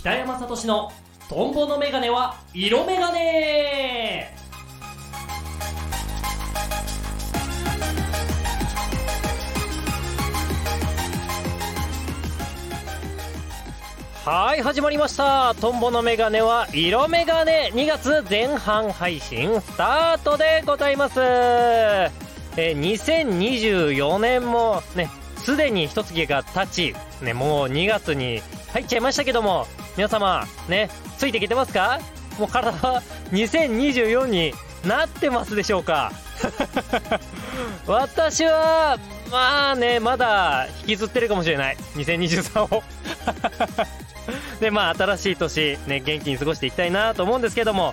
北山聡のトンボのメガネは色メガネはい始まりました。トンボのメガネは色メガネ2月前半配信スタートでございます。えー2024年もねすでに一月が経ちねもう2月に入っちゃいましたけども皆様ねついてきてますか？もう体は2024になってますでしょうか？私はまあねまだ引きずってるかもしれない。2023を。でまあ新しい年ね元気に過ごしていきたいなと思うんですけども。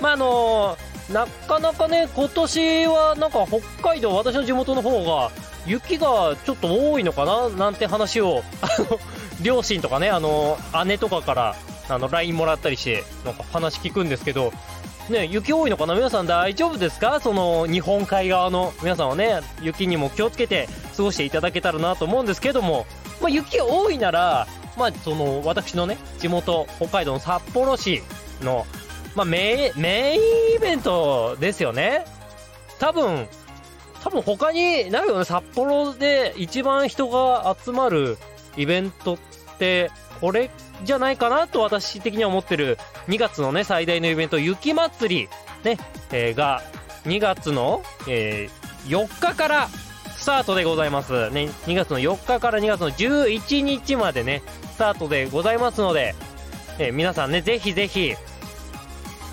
まああのなかなかね今年はなんか北海道私の地元の方が雪がちょっと多いのかな？なんて話をあの両親とかねあの姉とかからあの LINE もらったりしてなんか話聞くんですけどね、雪多いのかな？皆さん大丈夫ですか？その日本海側の皆さんはね、雪にも気をつけて過ごしていただけたらなと思うんですけども、まあ、雪多いなら、まあ、その、私のね、地元、北海道の札幌市の、まあ、メイン、メインイベントですよね。多分、多分他にないよね、札幌で一番人が集まるイベントって、これじゃないかなと私的には思ってる2月のね、最大のイベント、雪まつり、ね、えーが、2月の、えー4日からスタートでございます。ね、2月の4日から2月の11日までね、スタートでございますので、えー皆さんね、ぜひぜひ、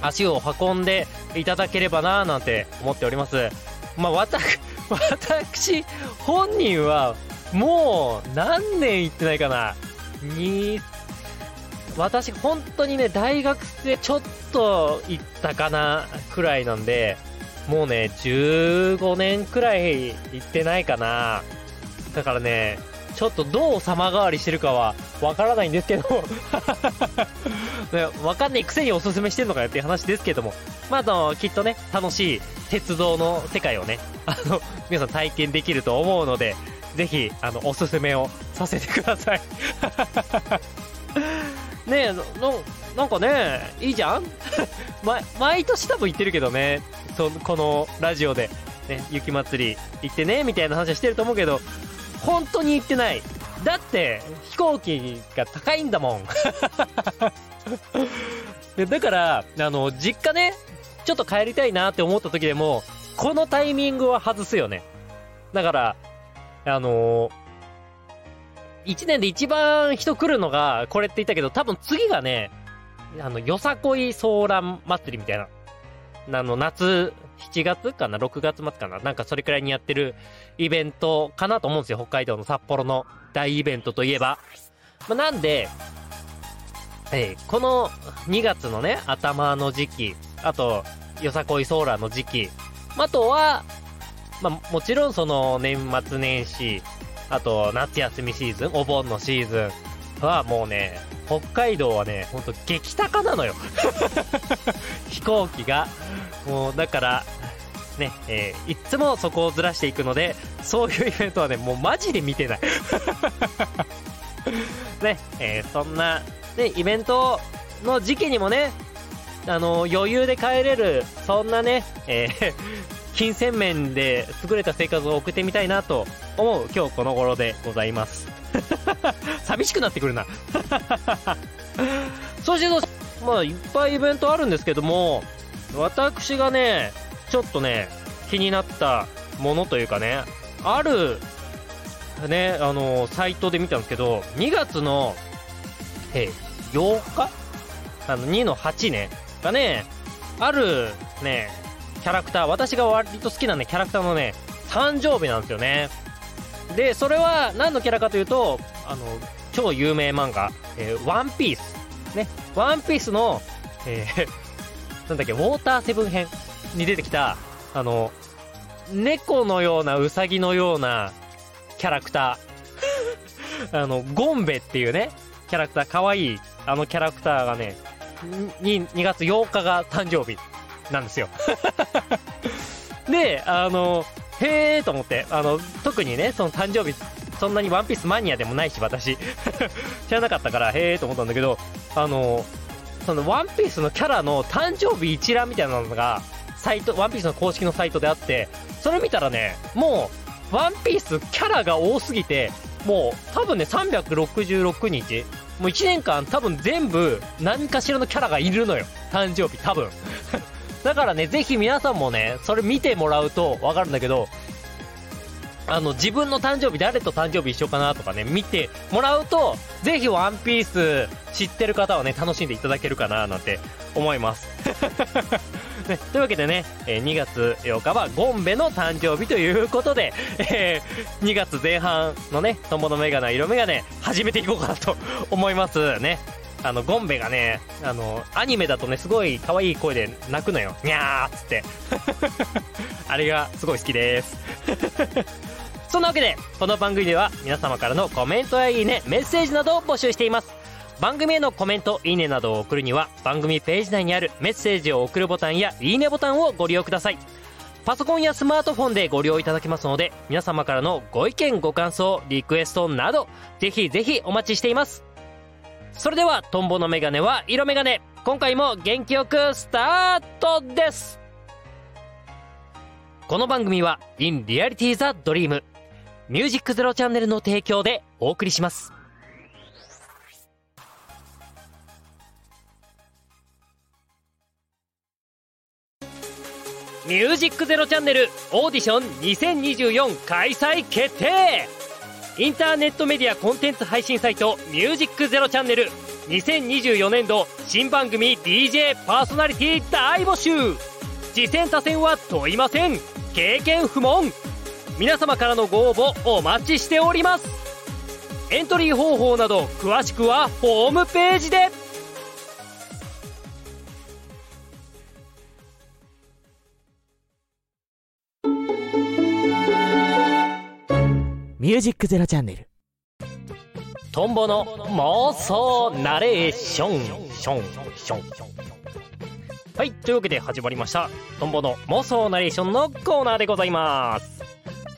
足を運んでいただければなぁなんて思っております。まあ、わたく、私、本人は、もう、何年行ってないかな。に、私、本当にね、大学生ちょっと行ったかな、くらいなんで、もうね、15年くらい行ってないかな。だからね、ちょっとどう様変わりしてるかはわからないんですけど、ねわかんないくせにおすすめしてるのかよっていう話ですけども、まあ、あの、きっとね、楽しい鉄道の世界をね、あの、皆さん体験できると思うので、ぜひ、あの、おすすめをさせてください。ねえ、な、なんかね、いいじゃん？ま、毎年多分言ってるけどね、そこのラジオで、ね、雪まつり行ってね、みたいな話はしてると思うけど、本当に行ってない。だって、飛行機が高いんだもん。でだから、あの、実家ね、ちょっと帰りたいなって思った時でも、このタイミングは外すよね。だから、あの一年で一番人来るのが、これって言ったけど、多分次がね、あの、よさこいソーラン祭りみたいな。あの、夏、7月かな ?6 月末かななんかそれくらいにやってるイベントかなと思うんですよ。北海道の札幌の大イベントといえば。まあ、なんで、えーこの2月のね、頭の時期、あと、よさこいソーラーの時期、あとは、まあ、もちろんその年末年始、あと夏休みシーズン、お盆のシーズンはもうね、北海道はね、ほんと激高なのよ。飛行機が。もうだから、ね、えーいっつもそこをずらしていくので、そういうイベントはね、もうマジで見てない。ね、えーそんな、ね、イベントの時期にもね、あの、余裕で帰れる、そんなね、えー金銭面で優れた生活を送ってみたいなと思う今日この頃でございます。寂しくなってくるな。そしてどう、まあ、いっぱいイベントあるんですけども、私がね、ちょっとね、気になったものというかね、ある、ね、あの、サイトで見たんですけど、2月の、え、8日？あの、2の8ね、がね、ある、ね、キャラクター、私が割と好きなね、キャラクターのね、誕生日なんですよね。で、それは何のキャラかというと、あの、超有名漫画、えーワンピース。ね、ワンピースの、えー なんだっけ、ウォーターセブン編に出てきた、あの、猫のような、ウサギのようなキャラクター。あの、ゴンベっていうね、キャラクター、かわいい、あのキャラクターがね、に、2月8日が誕生日なんですよ。で、あの、へーと思って、あの、特にね、その誕生日そんなにワンピースマニアでもないし私。知らなかったからへえと思ったんだけどあのそのワンピースのキャラの誕生日一覧みたいなのがサイトワンピースの公式のサイトであってそれ見たらねもうワンピースキャラが多すぎてもう多分ね366日もう1年間多分全部何かしらのキャラがいるのよ。誕生日多分だからねぜひ皆さんもねそれ見てもらうと分かるんだけどあの自分の誕生日誰と誕生日一緒かなとかね見てもらうとぜひワンピース知ってる方はね楽しんでいただけるかななんて思います ね、というわけでね、えー、2月8日はゴンベの誕生日ということで、えー、2月前半のね、トンボのメガネ、色メガネ、始めていこうかなと思いますね。あの、ゴンベがね、あの、アニメだとね、すごい可愛い声で泣くのよ。にゃーっつって。あれがすごい好きです。そんなわけで、この番組では皆様からのコメントやいいね、メッセージなどを募集しています。番組へのコメントいいねなどを送るには番組ページ内にあるメッセージを送るボタンやいいねボタンをご利用くださいパソコンやスマートフォンでご利用いただけますので皆様からのご意見ご感想リクエストなどぜひぜひお待ちしていますそれではトンボのメガネは色メガネ。今回も元気よくスタートです。この番組は In Reality the Dream ミュージックゼロチャンネルの提供でお送りします。ミュージックゼロチャンネルオーディション2024開催決定。インターネットメディアコンテンツ配信サイトミュージックゼロチャンネル。2024年度新番組 DJ パーソナリティ大募集。次戦他戦は問いません。経験不問。皆様からのご応募お待ちしております。エントリー方法など詳しくはホームページで。ミュージックゼロチャンネル。トンボの妄想ナレーション。ションションはいというわけで始まりました。トンボの妄想ナレーションのコーナーでございます。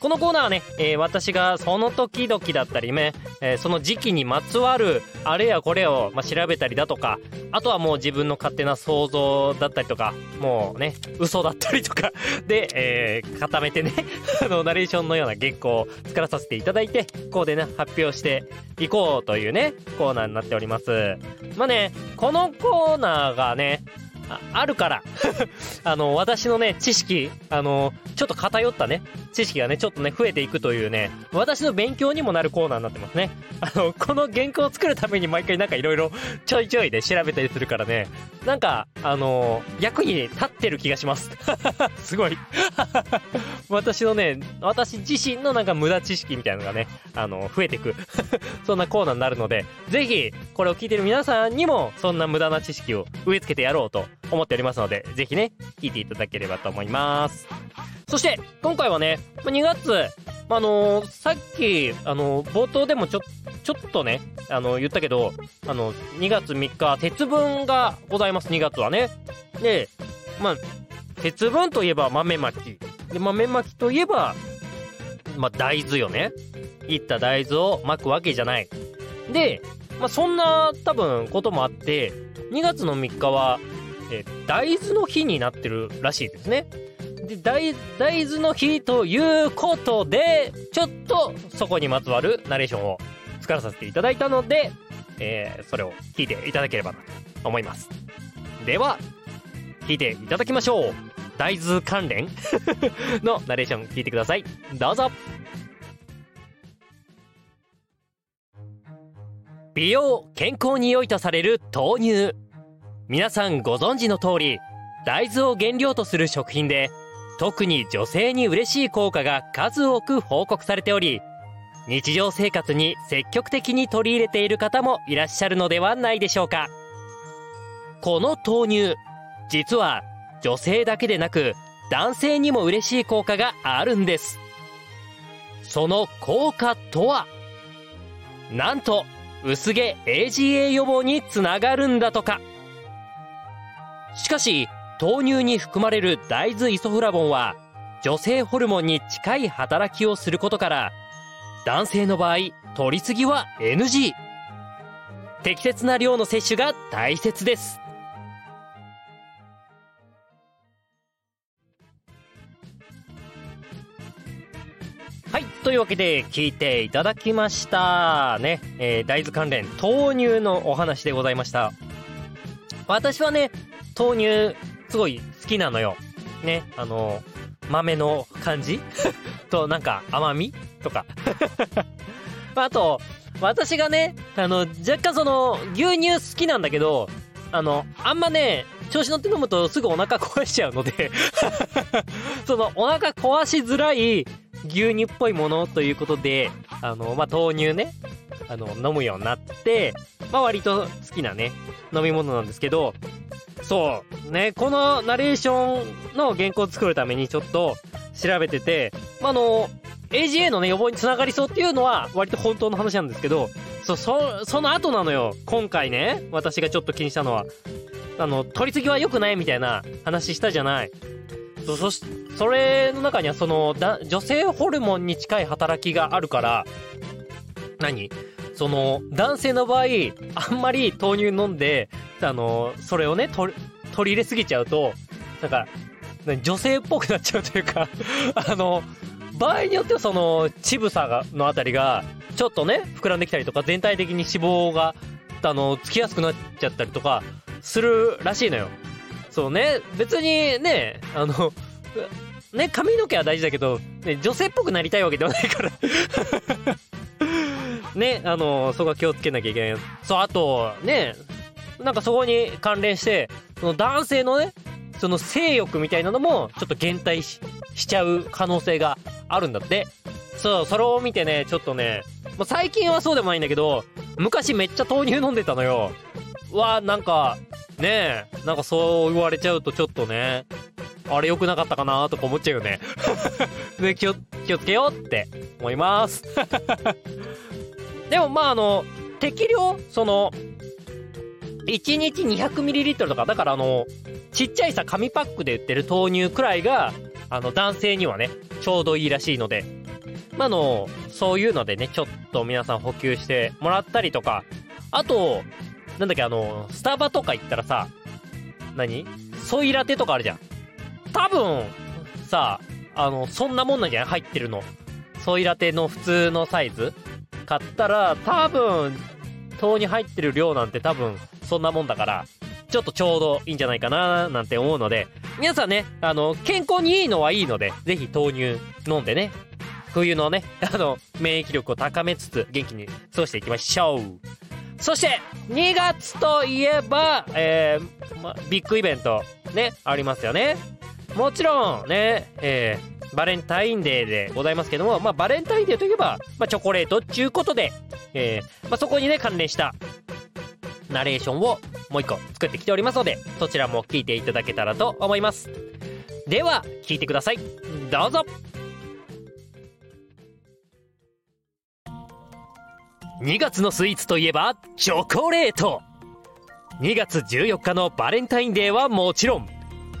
このコーナーはね、えー、私がその時々だったりね、えー、その時期にまつわるあれやこれを、まあ、調べたりだとかあとはもう自分の勝手な想像だったりとかもうね嘘だったりとかで、えー、固めてね あのナレーションのような原稿を作らさせていただいてこうでね発表していこうというねコーナーになっております。まあねこのコーナーがねああるから あの、私のね、知識、あの、ちょっと偏ったね、知識がね、ちょっとね、増えていくというね、私の勉強にもなるコーナーになってますね。あの、この原稿を作るために毎回なんかいろいろちょいちょいで調べたりするからね、なんか、あの、役に立ってる気がします。すごい 私のね、私自身のなんか無駄知識みたいなのがね、あの、増えていくそんなコーナーになるので、ぜひ、これを聞いてる皆さんにも、そんな無駄な知識を植え付けてやろうと思っておりますので、ぜひね、聞いていただければと思います。そして、今回はね、2月、あのー、さっき、あのー、冒頭でもちょ、ちょっとね、あのー、言ったけど、あの、2月3日、節分がございます、2月はね。で、まあ、節分といえば豆まき。で、豆まきといえば、まあ、大豆よね。いった大豆をまくわけじゃない。で、まあ、そんな多分こともあって、2月の3日は、大豆の日になってるらしいですね。で大大豆の日ということでちょっとそこにまつわるナレーションを作らさせていただいたので、えー、それを聞いていただければなと思います。では聞いていただきましょう。大豆関連 のナレーション聞いてください。どうぞ。美容健康に良いとされる豆乳。皆さんご存知の通り大豆を原料とする食品で特に女性に嬉しい効果が数多く報告されており日常生活に積極的に取り入れている方もいらっしゃるのではないでしょうか。この豆乳実は女性だけでなく男性にも嬉しい効果があるんです。その効果とはなんと薄毛 AGA 予防につながるんだとか。しかし豆乳に含まれる大豆イソフラボンは女性ホルモンに近い働きをすることから男性の場合取りすぎは NG 適切な量の摂取が大切です。はいというわけで聞いていただきましたね、えー大豆関連豆乳のお話でございました。私はね豆乳すごい好きなのよ。ねあの豆の感じ？となんか甘みとか。あと私がねあの若干その牛乳好きなんだけどあのあんまね調子乗って飲むとすぐお腹壊しちゃうので。そのお腹壊しづらい牛乳っぽいものということであのまあ豆乳ねあの飲むようになってまあ割と好きなね飲み物なんですけどそう。ねこのナレーションの原稿を作るためにちょっと調べてて、まあ、あの AGA のね予防につながりそうっていうのは割と本当の話なんですけどそうそその後なのよ。今回ね私がちょっと気にしたのは。あの取りすぎは良くないみたいな話したじゃない。そそしそれの中にはそのだ女性ホルモンに近い働きがあるから。何？その男性の場合あんまり豆乳飲んであのそれをね取り入れすぎちゃうとなんか女性っぽくなっちゃうというか あの場合によってはその乳房がのあたりがちょっとね膨らんできたりとか全体的に脂肪があのつきやすくなっちゃったりとかするらしいのよ。そうね。別にねあのね髪の毛は大事だけど、ね、女性っぽくなりたいわけではないから。ねあのそこは気をつけなきゃいけない。そうあとねなんかそこに関連してその男性のねその性欲みたいなのもちょっと減退しちゃう可能性があるんだって。そうそれを見てねちょっとねもう最近はそうでもないんだけど昔めっちゃ豆乳飲んでたのよ。うわなんかねえなんかそう言われちゃうとちょっとねあれ良くなかったかなとか思っちゃうよね。で気を気をつけようって思います。でもまああの適量その1日 200ml とかだからあのちっちゃいさ紙パックで売ってる豆乳くらいがあの男性にはねちょうどいいらしいのでまあのそういうのでねちょっと皆さん補給してもらったりとかあとなんだっけあのスタバとか行ったらさ何？ソイラテとかあるじゃん。多分さあのそんなもんなんじゃない？入ってるの。ソイラテの普通のサイズ。買ったら多分豆に入ってる量なんて多分そんなもんだからちょっとちょうどいいんじゃないかななんて思うので皆さんねあの健康にいいのはいいのでぜひ豆乳飲んでね冬のねあの免疫力を高めつつ元気に過ごしていきましょう。そして2月といえば、えーま、ビッグイベントねありますよね。もちろんね、えーバレンタインデーでございますけども、まあ、バレンタインデーといえば、まあ、チョコレートっていうことで、えーまあ、そこにね関連したナレーションをもう一個作ってきておりますのでそちらも聞いていただけたらと思います。では聞いてください。どうぞ。2月のスイーツといえばチョコレート。2月14日のバレンタインデーはもちろん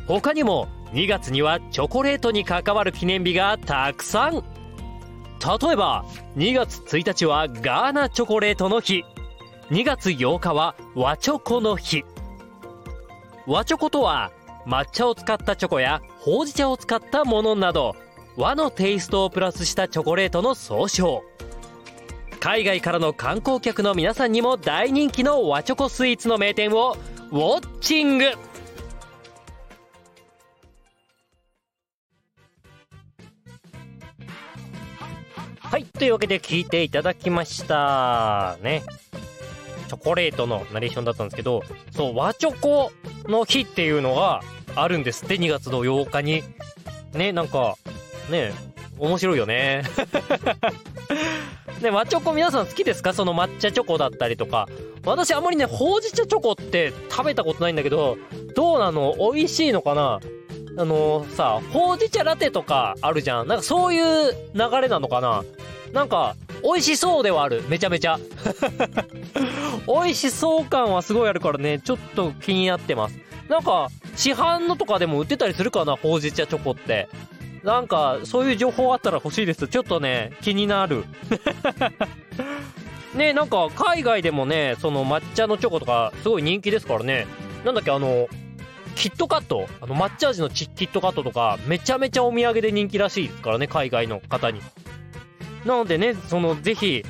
他にも2月にはチョコレートに関わる記念日がたくさん。例えば2月1日はガーナチョコレートの日。2月8日は和チョコの日。和チョコとは抹茶を使ったチョコやほうじ茶を使ったものなど和のテイストをプラスしたチョコレートの総称。海外からの観光客の皆さんにも大人気の和チョコスイーツの名店をウォッチング。はいというわけで聞いていただきました。ね。チョコレートのナレーションだったんですけどそう和チョコの日っていうのがあるんですって2月の8日に。ねなんかね面白いよね。ね和チョコ皆さん好きですか？その抹茶チョコだったりとか。私あんまりねほうじ茶チョコって食べたことないんだけどどうなの？美味しいのかな？あのさほうじ茶ラテとかあるじゃん。なんかそういう流れなのかな？なんか美味しそうではあるめちゃめちゃ 美味しそう感はすごいあるからねちょっと気になってますなんか市販のとかでも売ってたりするかなほうじ茶チョコってなんか、そういう情報あったら欲しいです。ちょっとね、気になる。ね、なんか、海外でもね、その抹茶のチョコとか、すごい人気ですからね。なんだっけ、あの、キットカットあの、抹茶味のキットカットとか、めちゃめちゃお土産で人気らしいですからね、海外の方に。なのでね、その、ぜひ、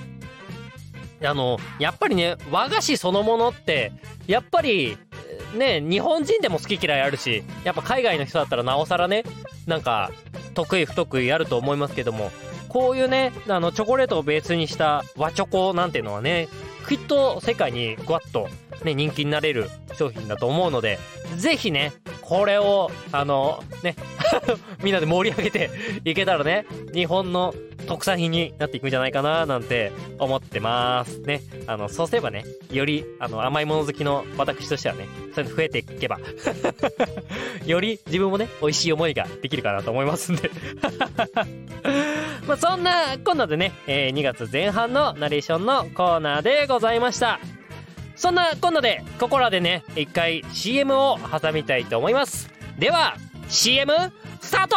あの、やっぱりね、和菓子そのものって、やっぱり、ね、日本人でも好き嫌いあるし、やっぱ海外の人だったらなおさらね、なんか、得意不得意あると思いますけども、こういうね、あの、チョコレートをベースにした和チョコなんていうのはね、きっと世界にぐわっとね、人気になれる商品だと思うので、ぜひね、これを、あの、ね、みんなで盛り上げていけたらね、日本の特産品になっていくんじゃないかななんて思ってますね。あの、そうすればね、より、あの、甘いもの好きの私としてはね、そういうの増えていけば より自分もね、美味しい思いができるかなと思いますんで まあ、そんなこんなでね、えー、2月前半のナレーションのコーナーでございました。そんなこんなで、ここらでね、一回 CM を挟みたいと思います。では、CM スタート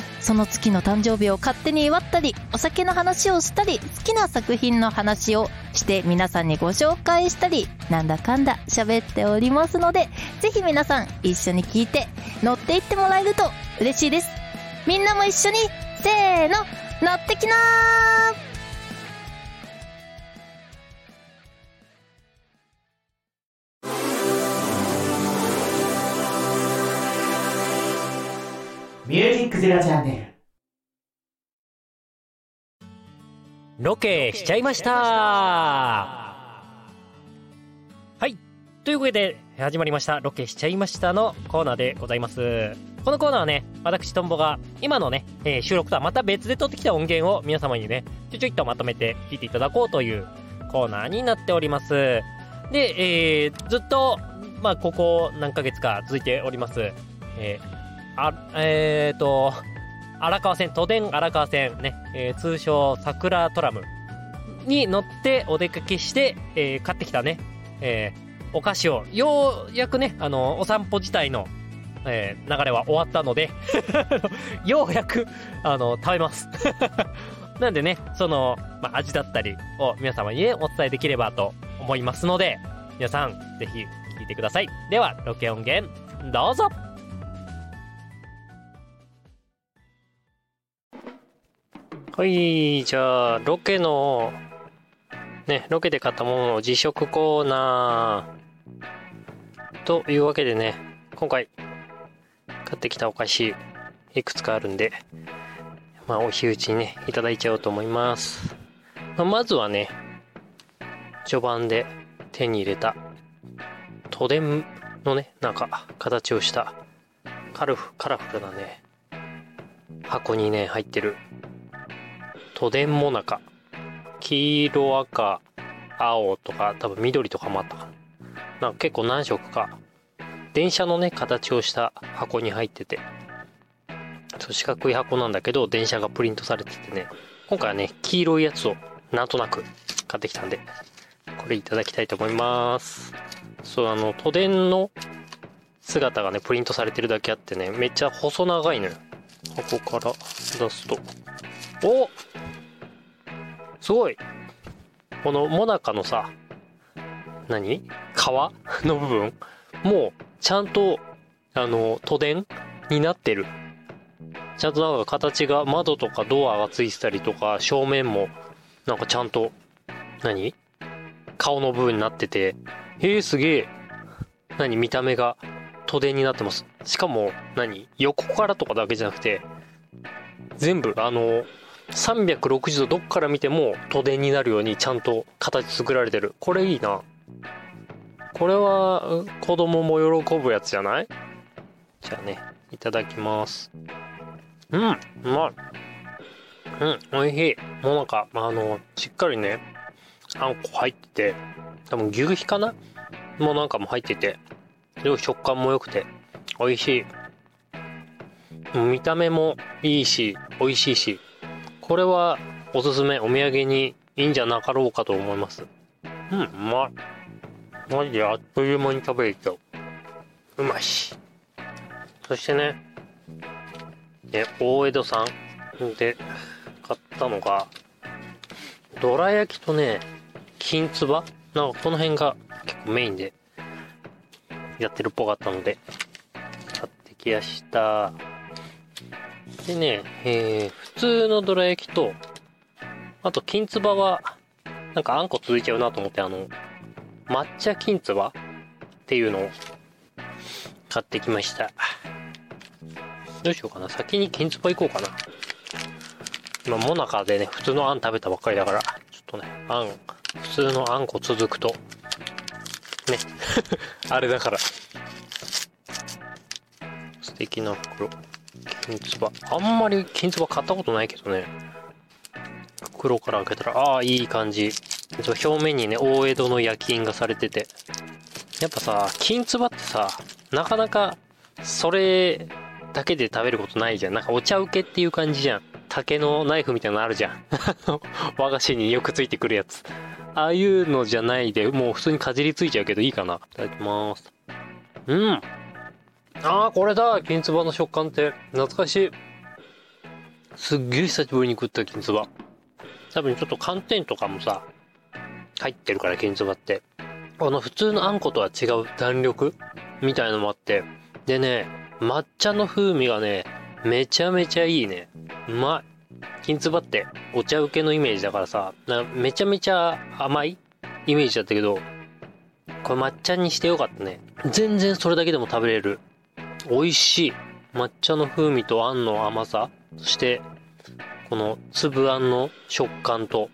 その月の誕生日を勝手に祝ったり、お酒の話をしたり、好きな作品の話をして皆さんにご紹介したり、なんだかんだ喋っておりますので、ぜひ皆さん一緒に聞いて乗っていってもらえると嬉しいです。みんなも一緒に、せーの、乗ってきなーミュージックゼロチャンネル。ロケしちゃいました。はい。というわけで始まりましたロケしちゃいましたのコーナーでございます。このコーナーはね私トンボが今のね、えー、収録とはまた別で撮ってきた音源を皆様にねちょちょいとまとめて聞いていただこうというコーナーになっております。で、えー、ずっとまあここ何ヶ月か続いております。えーあ、えっ、ー、と、荒川線、都電荒川線ね、えー、通称桜トラムに乗ってお出かけして、えー、買ってきたね、えー、お菓子を、ようやくね、あの、お散歩自体の、えー、流れは終わったので ようやく、あの、食べます なんでね、その、ま、味だったりを皆様に、ね、お伝えできればと思いますので、皆さん、ぜひ聞いてください。では、ロケ音源、どうぞはい、じゃあ、ロケの、ね、ロケで買ったものの自食コーナー。というわけでね、今回、買ってきたお菓子、いくつかあるんで、まあ、お日打ちにね、いただいちゃおうと思います。まあ、まずはね、序盤で手に入れた、都電のね、なんか、形をした、カルフ、カラフルなね、箱にね、入ってる都電もなか。黄色赤青とか多分緑とかもあったかな。なんか結構何色か。電車のね形をした箱に入ってて。そう四角い箱なんだけど電車がプリントされててね。今回はね黄色いやつをなんとなく買ってきたんでこれいただきたいと思います。そうあの都電の姿がねプリントされてるだけあってねめっちゃ細長いのよ。箱から出すと。おすごい。このモナカのさ何？皮 の部分？もうちゃんとあの都電になってる。ちゃんとなんか形が窓とかドアがついてたりとか正面もなんかちゃんと何？顔の部分になってて。えー、すげえ。何？見た目が都電になってます。しかも何？横からとかだけじゃなくて全部あの360度どっから見ても都電になるようにちゃんと形作られてる。これいいな。これは子供も喜ぶやつじゃない？じゃあねいただきます。うんうまい。うん美味しい。もうなんかあのしっかりねあんこ入ってて多分牛皮かな？もうなんかも入っててでも食感も良くて美味しい。見た目もいいし美味しいし。これはおすすめお土産にいいんじゃなかろうかと思います。うんうまいマジであっという間に食べれちゃう。うまいし。そしてねね大江戸さんで買ったのがどら焼きとね金つば？なんかこの辺が結構メインでやってるっぽかったので買ってきやしたでね、えー、普通のどら焼きとあと金つばはなんかあんこ続いちゃうなと思ってあの抹茶金つばっていうのを買ってきました。どうしようかな。先に金つば行こうかな。今モナカでね普通のあん食べたばっかりだからちょっとねあん普通のあんこ続くとね あれだから。素敵な袋。金つば。あんまり金つば買ったことないけどね。袋から開けたらああいい感じ。表面にね大江戸の焼き印がされてて。やっぱさ金つばってさなかなかそれだけで食べることないじゃん。なんかお茶受けっていう感じじゃん。竹のナイフみたいなのあるじゃん。和菓子によくついてくるやつ。ああいうのじゃないでもう普通にかじりついちゃうけどいいかな。いただきます。うん。ああこれだ金つばの食感って。懐かしい。すっげえ久しぶりに食った金つば多分ちょっと寒天とかもさ入ってるから金つばって。あの普通のあんことは違う弾力？みたいのもあって。でね抹茶の風味がねめちゃめちゃいいね。うまい金つばってお茶受けのイメージだからさなめちゃめちゃ甘い？イメージだったけどこれ抹茶にしてよかったね。全然それだけでも食べれる。美味しい抹茶の風味とあんの甘さそしてこの粒あんの食感と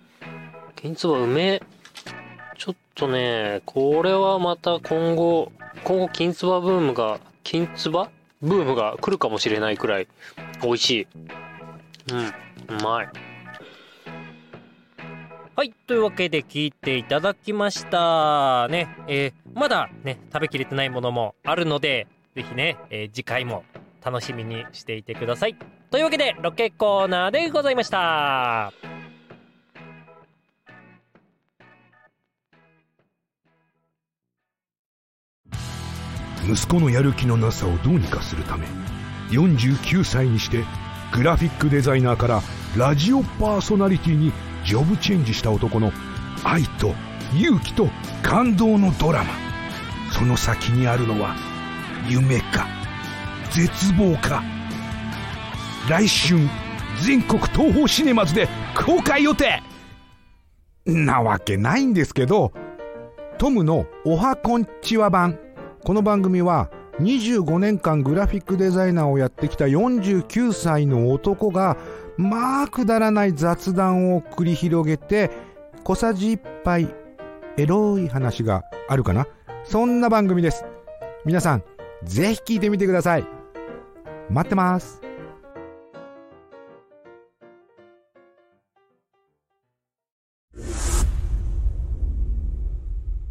金つばうめえちょっとねこれはまた今後今後金つばブームが金つばブームが来るかもしれないくらい美味しいうんうまいはい。というわけで聞いていただきました。ね、えーまだね、食べきれてないものもあるので、ぜひね、えー次回も楽しみにしていてください。というわけで、ロケコーナーでございました。息子のやる気のなさをどうにかするため49歳にしてグラフィックデザイナーからラジオパーソナリティにジョブチェンジした男の愛と勇気と感動のドラマその先にあるのは夢か絶望か。来春全国東宝シネマズで公開予定。なわけないんですけどトムのおはこんちは版。この番組は25年間グラフィックデザイナーをやってきた49歳の男がまあくだらない雑談を繰り広げて小さじ1杯エロい話があるかな。そんな番組です。皆さんぜひ聞いてみてください待ってます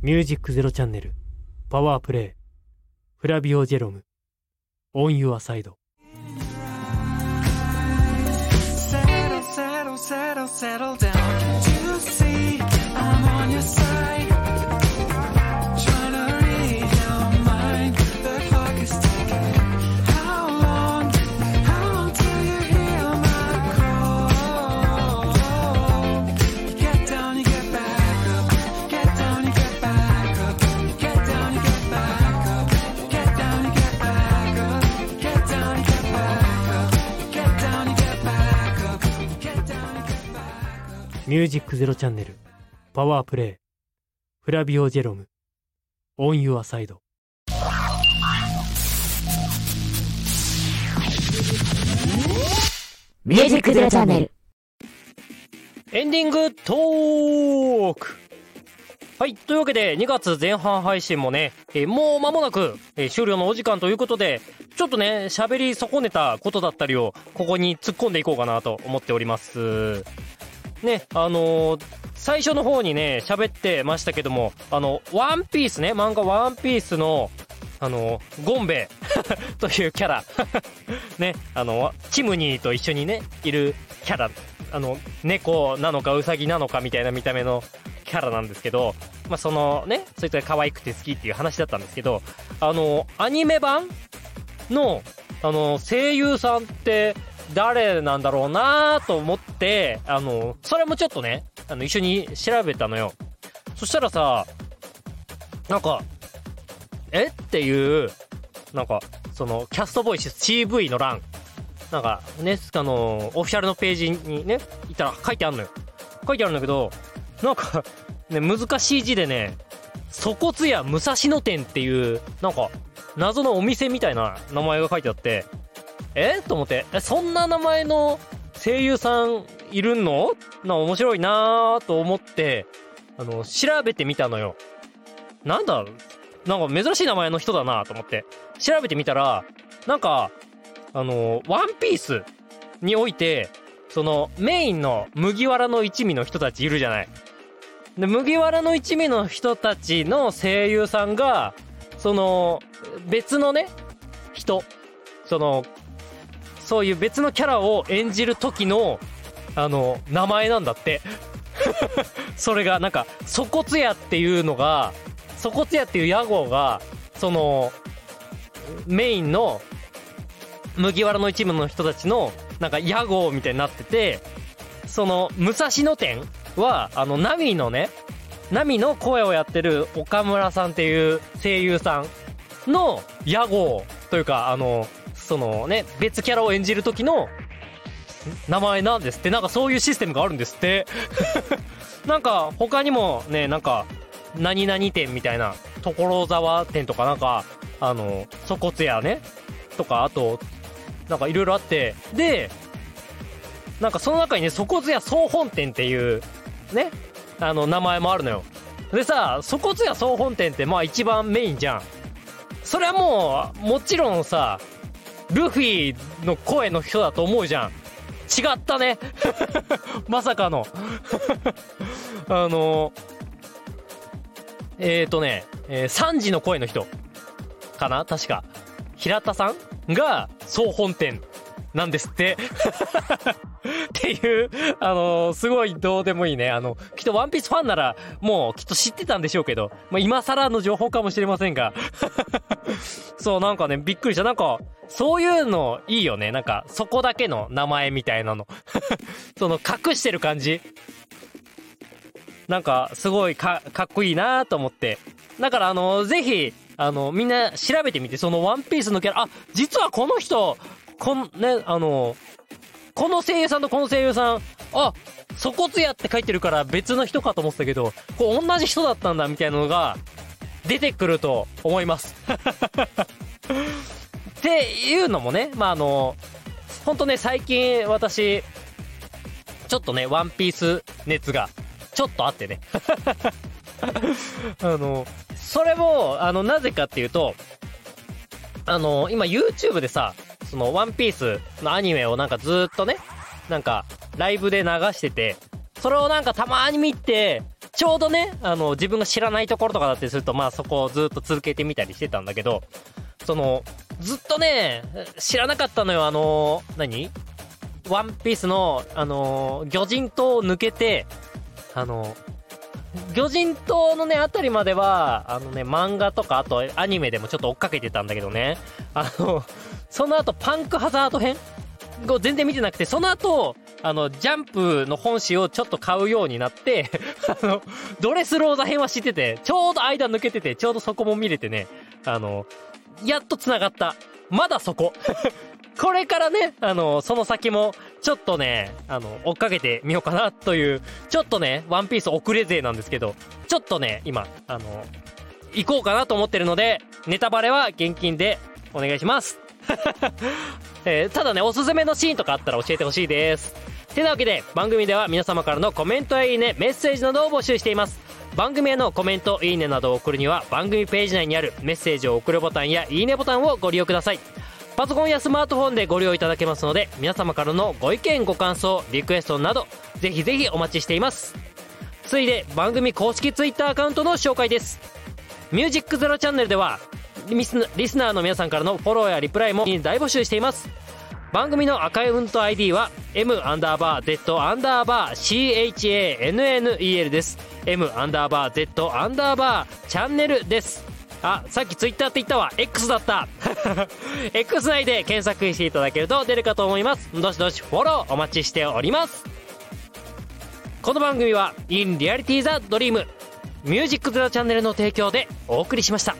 ミュージックゼロチャンネル、パワープレイ、フラビオ・ジェロム、オン・ユア・サイド。Settle, settle, down. Can't you see I'm on your side? ミュージックゼロチャンネル、パワープレイ、フラビオ・ジェロム、オン・ユア・サイド。ミュージックゼロチャンネル。エンディングトークはい。というわけで、2月前半配信もね、えーもう間もなく、えー終了のお時間ということで、ちょっとね、喋り損ねたことだったりを、ここに突っ込んでいこうかなと思っております。ね、あのー最初の方にね、喋ってましたけども、あの、ワンピースね、漫画ワンピースの、あの、ゴンベ というキャラ、ね、あの、チムニーと一緒にね、いるキャラ、あの、猫なのかウサギなのかみたいな見た目のキャラなんですけど、まあ、そのね、そいつが可愛くて好きっていう話だったんですけど、あの、アニメ版の、あの、声優さんって誰なんだろうなと思って、あの、それもちょっとね、あの、一緒に調べたのよ。そしたらさ、なんか、え？っていう、なんか、その、キャストボイス CV の欄、なんかね、あの、オフィシャルのページにね、いたら書いてあるのよ。書いてあるんだけど、なんか、ね、難しい字でね、粗骨屋武蔵野店っていう、なんか、謎のお店みたいな名前が書いてあって、え？と思って、そんな名前の声優さんいるの？な、面白いなーと思って、あの、調べてみたのよ。なんだ？なんか珍しい名前の人だなと思って。調べてみたら、なんか、あの、ワンピースにおいて、その、メインの麦わらの一味の人たちいるじゃない。で、麦わらの一味の人たちの声優さんが、その、別のね、人、その、そういう別のキャラを演じる時の、あの、名前なんだって。それが、なんか、粗骨屋っていうのが、粗骨屋っていう屋号が、その、メインの、麦わらの一部の人たちの、なんか屋号みたいになってて、その、武蔵野店は、あの、ナミのね、ナミの声をやってる岡村さんっていう声優さんの屋号というか、あの、そのね、別キャラを演じる時の名前なんですって、なんかそういうシステムがあるんですって。なんか他にもね、なんか、何々店みたいな、所沢店とかなんか、あの、粗骨屋ね、とか、あと、なんかいろいろあって、で、なんかその中にね、粗骨屋総本店っていう、ね、あの、名前もあるのよ。でさ、粗骨屋総本店ってまあ一番メインじゃん。それはもう、もちろんさ、ルフィの声の人だと思うじゃん。違ったね。まさかの。あの、えーとね、えー、3時の声の人かな？確か。平田さんが総本店なんですって。っていう、あのすごいどうでもいいね。あの、きっとワンピースファンなら、もうきっと知ってたんでしょうけど、まあ、今更の情報かもしれませんが。そう、なんかね、びっくりした。なんか、そういうのいいよね。なんか、そこだけの名前みたいなの。その、隠してる感じ。なんか、すごいか、かっこいいなと思って。だから、あの、ぜひ、あの、みんな調べてみて、そのワンピースのキャラ、あ、実はこの人、こん、ね、あの、この声優さんとこの声優さん、あ、粗骨屋って書いてるから別の人かと思ってたけど、こう同じ人だったんだみたいなのが出てくると思います。っていうのもね、まあ、あの、ほんとね、最近私、ちょっとね、ワンピース熱がちょっとあってね。あの、それも、あの、なぜかっていうと、あの、今 YouTube でさ、そのワンピースのアニメをなんかずっとね、なんかライブで流してて、それをなんかたまーに見て、ちょうどね、あの、自分が知らないところとかだったりすると、まあそこをずっと続けてみたりしてたんだけど、その、ずっとね、知らなかったのよ、あの、何？ワンピースの、あの、魚人島を抜けて、あの、魚人島のね、あたりまでは、あのね、漫画とか、あとアニメでもちょっと追っかけてたんだけどね、あの、その後、パンクハザード編を全然見てなくて、その後、あの、ジャンプの本誌をちょっと買うようになって、あの、ドレスローザ編は知ってて、ちょうど間抜けてて、ちょうどそこも見れてね、あの、やっと繋がった。まだそこ。これからね、あの、その先も、ちょっとね、あの、追っかけてみようかなという、ちょっとね、ワンピース遅れ勢なんですけど、ちょっとね、今、あの、行こうかなと思ってるので、ネタバレは現金でお願いします。えーただね、おすすめのシーンとかあったら教えてほしいです。てなわけで、番組では皆様からのコメントやいいね、メッセージなどを募集しています。番組へのコメントいいねなどを送るには番組ページ内にあるメッセージを送るボタンやいいねボタンをご利用くださいパソコンやスマートフォンでご利用いただけますので皆様からのご意見ご感想リクエストなどぜひぜひお待ちしています。ついで番組公式 Twitter アカウントの紹介です「ミュージックゼロチャンネル」ではリスナリスナーの皆さんからのフォローやリプライも大募集しています。番組のアカウント ID は M アンダーバー Z アンダーバー CHANNEL です。M アンダーバー Z アンダーバーチャンネルです。あさっきツイッターって言ったわ。X だった。X 内で検索していただけると出るかと思います。どしどしフォローお待ちしております。この番組は In Reality the Dream ミュージックゼロチャンネルの提供でお送りしました。